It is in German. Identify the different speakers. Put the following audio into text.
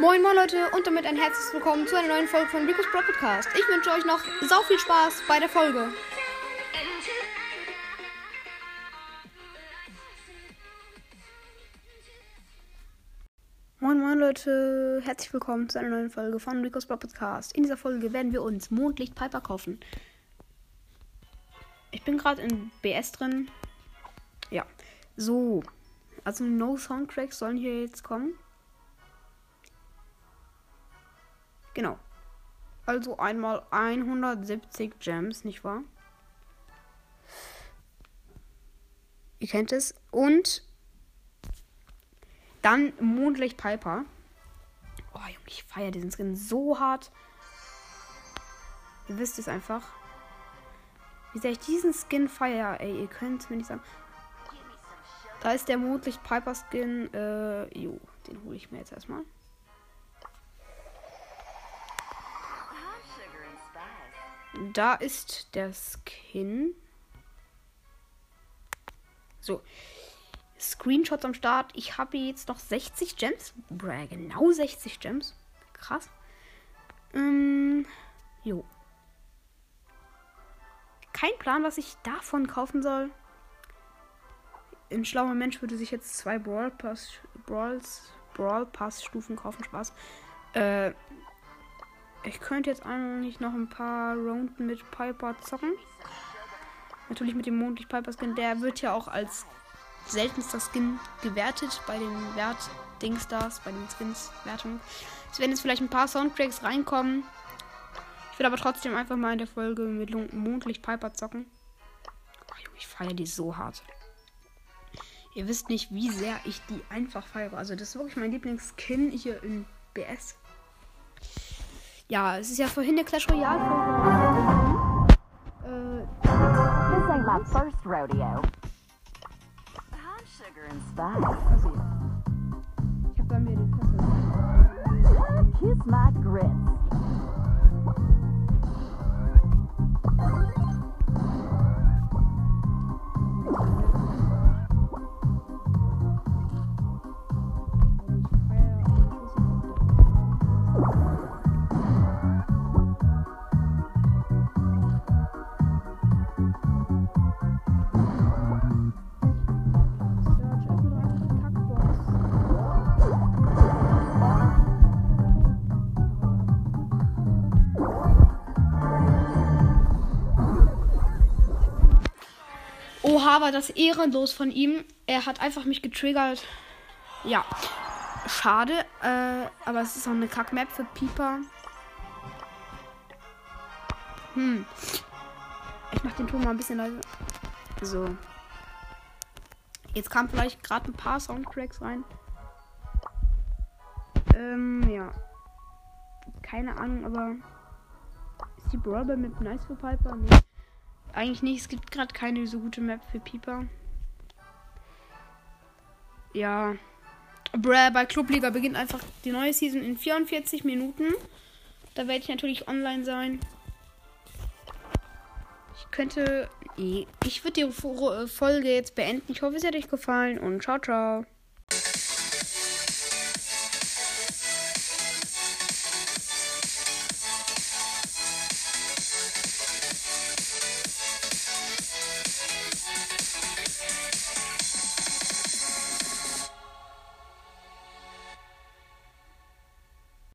Speaker 1: Moin moin Leute und damit ein herzliches Willkommen zu einer neuen Folge von Rico's Pro Podcast. Ich wünsche euch noch sau viel Spaß bei der Folge. Moin moin Leute, herzlich willkommen zu einer neuen Folge von Rico's Pro Podcast. In dieser Folge werden wir uns Mondlicht Piper kaufen. Ich bin gerade in BS drin. Ja, so. Also No Soundtracks sollen hier jetzt kommen. Genau. Also einmal 170 Gems, nicht wahr? Ihr kennt es. Und dann Mondlicht Piper. Oh, Junge, ich feiere diesen Skin so hart. Ihr wisst es einfach. Wie sehr ich diesen Skin feiere, ey. Ihr könnt es mir nicht sagen. Da ist der Mondlicht Piper Skin. Äh, jo, den hole ich mir jetzt erstmal. Da ist der Skin. So. Screenshots am Start. Ich habe jetzt noch 60 Gems. Bräh, genau 60 Gems. Krass. Ähm, jo. Kein Plan, was ich davon kaufen soll. Ein schlauer Mensch würde sich jetzt zwei Brawl Pass, Brawls, Brawl Pass Stufen kaufen. Spaß. Äh, ich könnte jetzt eigentlich noch ein paar Runden mit Piper zocken. Natürlich mit dem Mondlicht Piper Skin. Der wird ja auch als seltenster Skin gewertet bei den Wert Dingstars, bei den Skins Wertungen. Es werden jetzt vielleicht ein paar Soundtracks reinkommen. Ich will aber trotzdem einfach mal in der Folge mit Mondlicht Piper zocken. Oh, Junge, ich feiere die so hart. Ihr wisst nicht, wie sehr ich die einfach feiere. Also das ist wirklich mein Lieblingsskin hier in BS. Ja, es ist ja vorhin der Clash Royale Äh,
Speaker 2: This ain't my first rodeo. Hot sugar and spice.
Speaker 1: also. Ich habe da mir den.
Speaker 2: Kiss my grits.
Speaker 1: Oha, war das ehrenlos von ihm. Er hat einfach mich getriggert. Ja. Schade, äh, aber es ist auch eine Kack-Map für Pieper. Hm. Ich mach den Ton mal ein bisschen leiser. So. Jetzt kam vielleicht gerade ein paar Soundtracks rein. Ähm, ja. Keine Ahnung, aber ist die Brawl Map nice für Piper? Nee. Eigentlich nicht. Es gibt gerade keine so gute Map für Pieper. Ja. Bräh, bei Clubliga beginnt einfach die neue Season in 44 Minuten. Da werde ich natürlich online sein. Ich könnte. Ich würde die Fo- Folge jetzt beenden. Ich hoffe, es hat euch gefallen und ciao, ciao.